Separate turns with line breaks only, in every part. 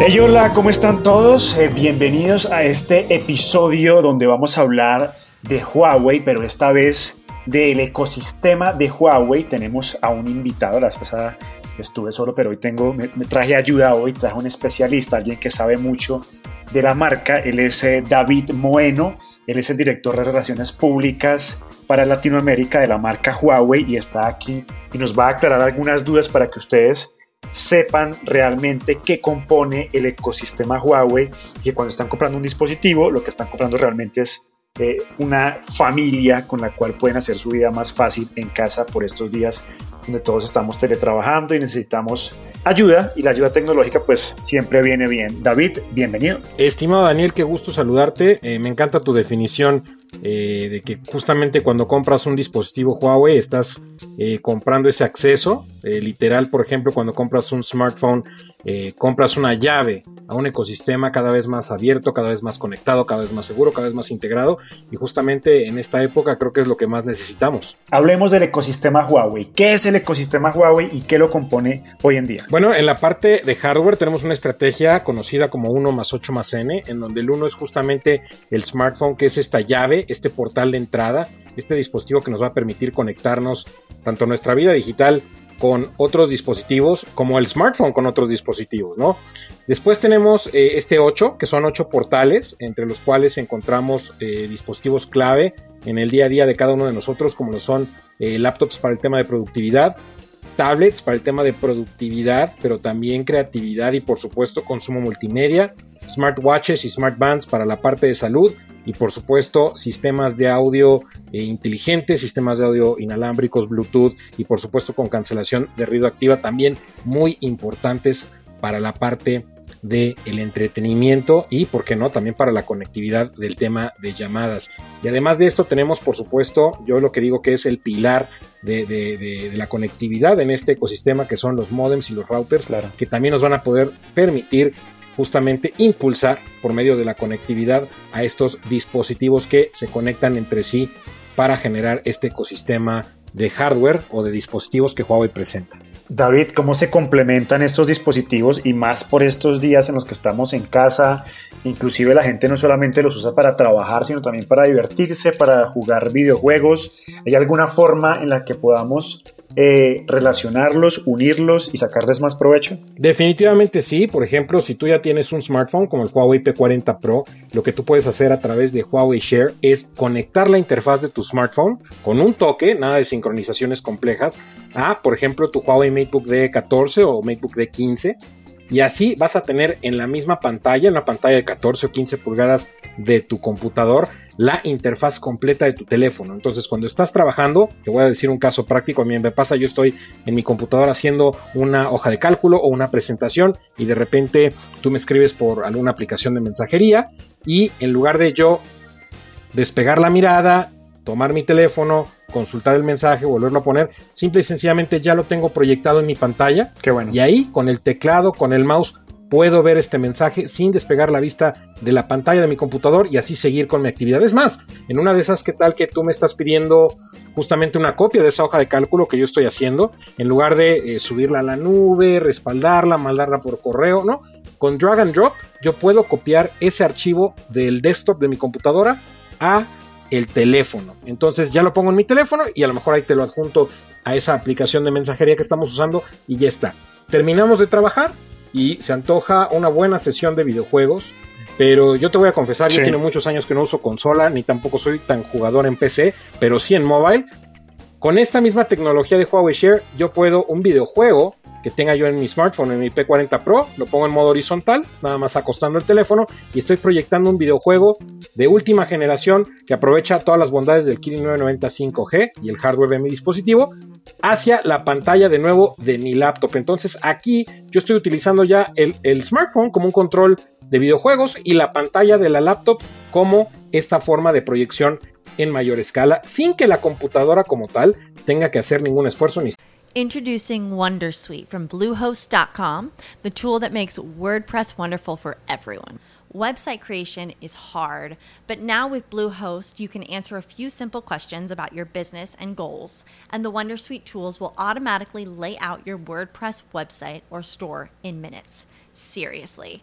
Hey, hola, ¿cómo están todos? Eh, bienvenidos a este episodio donde vamos a hablar de Huawei, pero esta vez del ecosistema de Huawei. Tenemos a un invitado, la vez pasada estuve solo, pero hoy tengo, me, traje ayuda hoy, traje un especialista, alguien que sabe mucho de la marca. Él es eh, David Moeno, él es el director de Relaciones Públicas para Latinoamérica de la marca Huawei y está aquí y nos va a aclarar algunas dudas para que ustedes sepan realmente qué compone el ecosistema Huawei y que cuando están comprando un dispositivo lo que están comprando realmente es eh, una familia con la cual pueden hacer su vida más fácil en casa por estos días donde todos estamos teletrabajando y necesitamos ayuda y la ayuda tecnológica pues siempre viene bien. David, bienvenido.
Estimado Daniel, qué gusto saludarte. Eh, me encanta tu definición eh, de que justamente cuando compras un dispositivo Huawei estás comprando ese acceso. Eh, literal, por ejemplo, cuando compras un smartphone, compras una llave a un ecosistema cada vez más abierto, cada vez más conectado, cada vez más seguro, cada vez más integrado. Y justamente en esta época creo que es lo que más necesitamos.
Hablemos del ecosistema Huawei. ¿Qué es el ecosistema Huawei y qué lo compone hoy en día?
Bueno, en la parte de hardware tenemos una estrategia conocida como 1 más 8 más N, en donde el 1 es justamente el smartphone, que es esta llave este portal de entrada, este dispositivo que nos va a permitir conectarnos tanto a nuestra vida digital con otros dispositivos, como el smartphone con otros dispositivos, ¿no? Después tenemos eh, este 8, que son 8 portales, entre los cuales encontramos eh, dispositivos clave en el día a día de cada uno de nosotros, como lo son eh, laptops para el tema de productividad, tablets para el tema de productividad, pero también creatividad y por supuesto consumo multimedia, smartwatches y smartbands para la parte de salud y por supuesto sistemas de audio eh, inteligentes, sistemas de audio inalámbricos, Bluetooth y por supuesto con cancelación de ruido activa también muy importantes para la parte del el entretenimiento y, por qué no, también para la conectividad del tema de llamadas. Y además de esto tenemos, por supuesto, yo lo que digo que es el pilar de, la conectividad en este ecosistema, que son los modems y los routers, que también nos van a poder permitir justamente impulsar por medio de la conectividad a estos dispositivos que se conectan entre sí para generar este ecosistema de hardware o de dispositivos que Huawei presenta.
David, ¿cómo se complementan estos dispositivos y más por estos días en los que estamos en casa? Inclusive la gente no solamente los usa para trabajar, sino también para divertirse, para jugar videojuegos. ¿Hay alguna forma en la que podamos eh, relacionarlos, unirlos y sacarles más provecho?
Definitivamente sí. Por ejemplo, si tú ya tienes un smartphone como el Huawei P40 Pro, lo que tú puedes hacer a través de Huawei Share es conectar la interfaz de tu smartphone con un toque, nada de sincronizaciones complejas, a, por ejemplo, tu Huawei MateBook D14 o MateBook D15 y así vas a tener en la misma pantalla, en una pantalla de 14 o 15 pulgadas de tu computador, la interfaz completa de tu teléfono. Entonces, cuando estás trabajando, te voy a decir un caso práctico, a mí me pasa, yo estoy en mi computadora haciendo una hoja de cálculo o una presentación y de repente tú me escribes por alguna aplicación de mensajería y en lugar de yo despegar la mirada, tomar mi teléfono, consultar el mensaje, volverlo a poner, simple y sencillamente ya lo tengo proyectado en mi pantalla.
Qué bueno.
Y ahí, con el teclado, con el mouse, puedo ver este mensaje sin despegar la vista de la pantalla de mi computador y así seguir con mi actividad. Es más, en una de esas, ¿qué tal que tú me estás pidiendo justamente una copia de esa hoja de cálculo que yo estoy haciendo? En lugar de eh, subirla a la nube, respaldarla, mandarla por correo, ¿no? con drag and drop yo puedo copiar ese archivo del desktop de mi computadora a el teléfono. Entonces ya lo pongo en mi teléfono y a lo mejor ahí te lo adjunto a esa aplicación de mensajería que estamos usando y ya está. Terminamos de trabajar y se antoja una buena sesión de videojuegos. Pero yo te voy a confesar, yo tengo muchos años que no uso consola, ni tampoco soy tan jugador en PC, pero sí en mobile. Con esta misma tecnología de Huawei Share, yo puedo un videojuego que tenga yo en mi smartphone, en mi P40 Pro, lo pongo en modo horizontal, nada más acostando el teléfono y estoy proyectando un videojuego de última generación que aprovecha todas las bondades del Kirin 990 5G y el hardware de mi dispositivo hacia la pantalla de nuevo de mi laptop. Entonces aquí yo estoy utilizando ya el, el smartphone como un control de videojuegos y la pantalla de la laptop como esta forma de proyección en mayor escala sin que la computadora como tal tenga que hacer ningún esfuerzo ni
Introducing Wondersuite from Bluehost.com, the tool that makes WordPress wonderful for everyone. Website creation is hard, but now with Bluehost, you can answer a few simple questions about your business and goals, and the Wondersuite tools will automatically lay out your WordPress website or store in minutes. Seriously.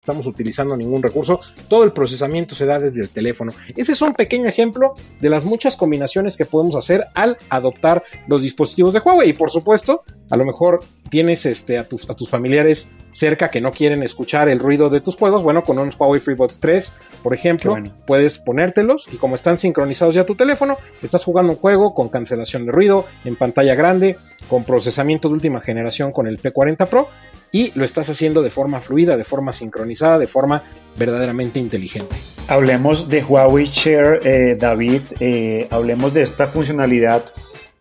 Estamos utilizando ningún recurso, todo el procesamiento se da desde el teléfono. Ese es un pequeño ejemplo de las muchas combinaciones que podemos hacer al adoptar los dispositivos de Huawei. Y por supuesto, a lo mejor tienes este, a, tus, a tus familiares cerca que no quieren escuchar el ruido de tus juegos. Bueno, con unos Huawei FreeBuds 3, por ejemplo, puedes ponértelos y como están sincronizados ya a tu teléfono, estás jugando un juego con cancelación de ruido, en pantalla grande, con procesamiento de última generación con el P40 Pro y lo estás haciendo de forma fluida, de forma sincronizada, de forma verdaderamente inteligente.
Hablemos de Huawei Share, eh, David, eh, hablemos de esta funcionalidad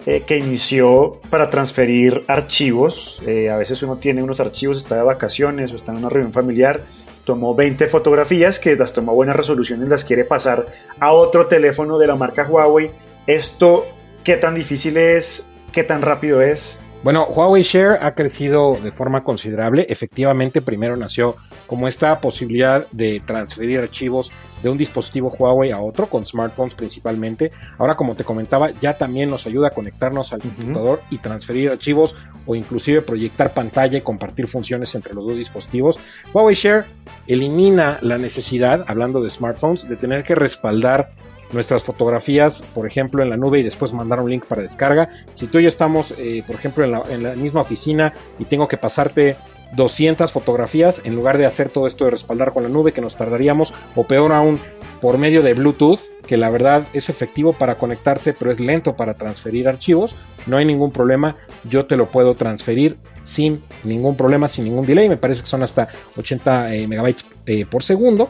eh, que inició para transferir archivos. a veces uno tiene unos archivos, está de vacaciones o está en una reunión familiar, tomó 20 fotografías que las tomó buenas resoluciones, las quiere pasar a otro teléfono de la marca Huawei. Esto, ¿qué tan difícil es? ¿Qué tan rápido es?
Bueno, Huawei Share ha crecido de forma considerable. Efectivamente, primero nació como esta posibilidad de transferir archivos de un dispositivo Huawei a otro, con smartphones principalmente. Ahora, como te comentaba, ya también nos ayuda a conectarnos al computador y transferir archivos o inclusive proyectar pantalla y compartir funciones entre los dos dispositivos. Huawei Share elimina la necesidad, hablando de smartphones, de tener que respaldar nuestras fotografías, por ejemplo, en la nube y después mandar un link para descarga. Si tú y yo estamos, eh, por ejemplo, en la, en la, misma oficina y tengo que pasarte 200 fotografías, en lugar de hacer todo esto de respaldar con la nube, que nos tardaríamos, o peor aún, por medio de Bluetooth, que la verdad es efectivo para conectarse, pero es lento para transferir archivos, no hay ningún problema, yo te lo puedo transferir sin ningún problema, sin ningún delay, me parece que son hasta 80 eh, megabytes eh, por segundo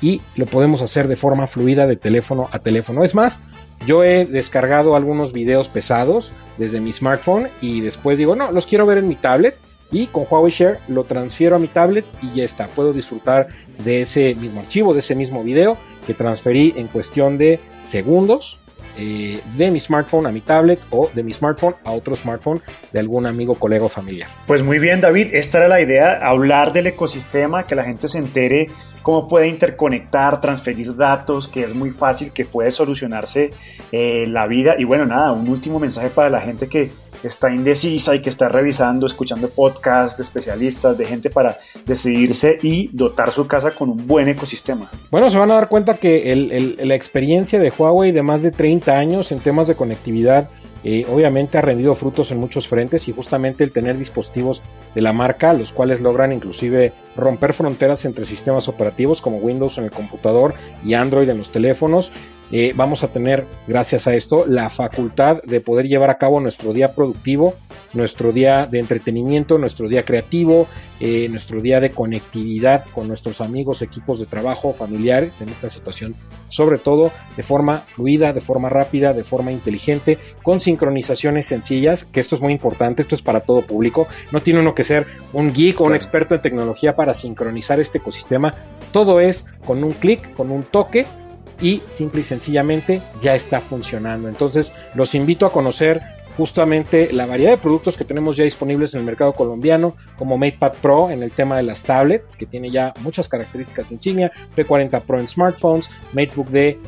y lo podemos hacer de forma fluida de teléfono a teléfono. Es más, yo he descargado algunos videos pesados desde mi smartphone y después digo, no, los quiero ver en mi tablet y con Huawei Share lo transfiero a mi tablet y ya está, puedo disfrutar de ese mismo archivo, de ese mismo video que transferí en cuestión de segundos eh, de mi smartphone a mi tablet o de mi smartphone a otro smartphone de algún amigo, colega o familiar.
Pues muy bien David, esta era la idea, hablar del ecosistema, que la gente se entere cómo puede interconectar, transferir datos, que es muy fácil, que puede solucionarse eh, la vida. Y bueno, nada, un último mensaje para la gente que está indecisa y que está revisando, escuchando podcasts de especialistas, de gente para decidirse y dotar su casa con un buen ecosistema.
Bueno, se van a dar cuenta que la experiencia de Huawei de más de 30 años en temas de conectividad eh, obviamente ha rendido frutos en muchos frentes y justamente el tener dispositivos de la marca, los cuales logran inclusive romper fronteras entre sistemas operativos como Windows en el computador y Android en los teléfonos, eh, vamos a tener, gracias a esto, la facultad de poder llevar a cabo nuestro día productivo, nuestro día de entretenimiento, nuestro día creativo, eh, nuestro día de conectividad con nuestros amigos, equipos de trabajo, familiares, en esta situación, sobre todo de forma fluida, de forma rápida, de forma inteligente, con sincronizaciones sencillas, que esto es muy importante, esto es para todo público, no tiene uno que ser un geek o un experto en tecnología para sincronizar este ecosistema, todo es con un clic, con un toque y simple y sencillamente ya está funcionando. Entonces los invito a conocer justamente la variedad de productos que tenemos ya disponibles en el mercado colombiano, como MatePad Pro en el tema de las tablets, que tiene ya muchas características insignia, P40 Pro en smartphones, MateBook D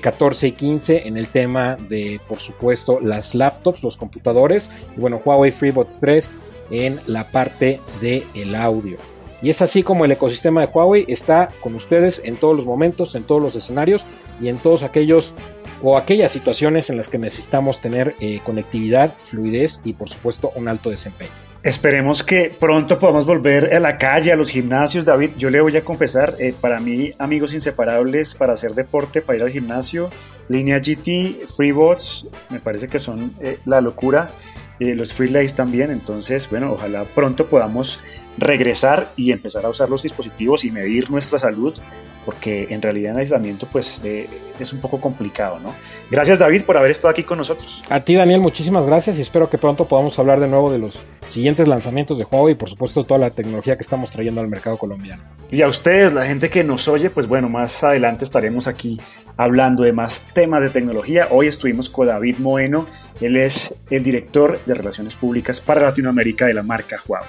14 y 15 en el tema de, por supuesto, las laptops, los computadores, y bueno, Huawei FreeBuds 3 en la parte del el audio. Y es así como el ecosistema de Huawei está con ustedes en todos los momentos, en todos los escenarios y en todos aquellos o aquellas situaciones en las que necesitamos tener eh, conectividad, fluidez y por supuesto un alto desempeño.
Esperemos que pronto podamos volver a la calle, a los gimnasios, David. Yo le voy a confesar, eh, para mí, amigos inseparables para hacer deporte, para ir al gimnasio, línea GT, FreeBots, me parece que son eh, la locura. los Freelays también, entonces, bueno, ojalá pronto podamos regresar y empezar a usar los dispositivos y medir nuestra salud, porque en realidad en aislamiento pues eh, es un poco complicado, ¿no? Gracias David por haber estado aquí con nosotros.
A ti Daniel, muchísimas gracias y espero que pronto podamos hablar de nuevo de los siguientes lanzamientos de juego y por supuesto toda la tecnología que estamos trayendo al mercado colombiano.
Y a ustedes, la gente que nos oye, pues bueno, más adelante estaremos aquí hablando de más temas de tecnología. Hoy estuvimos con David Moeno, él es el director de Relaciones Públicas para Latinoamérica de la marca Huawei.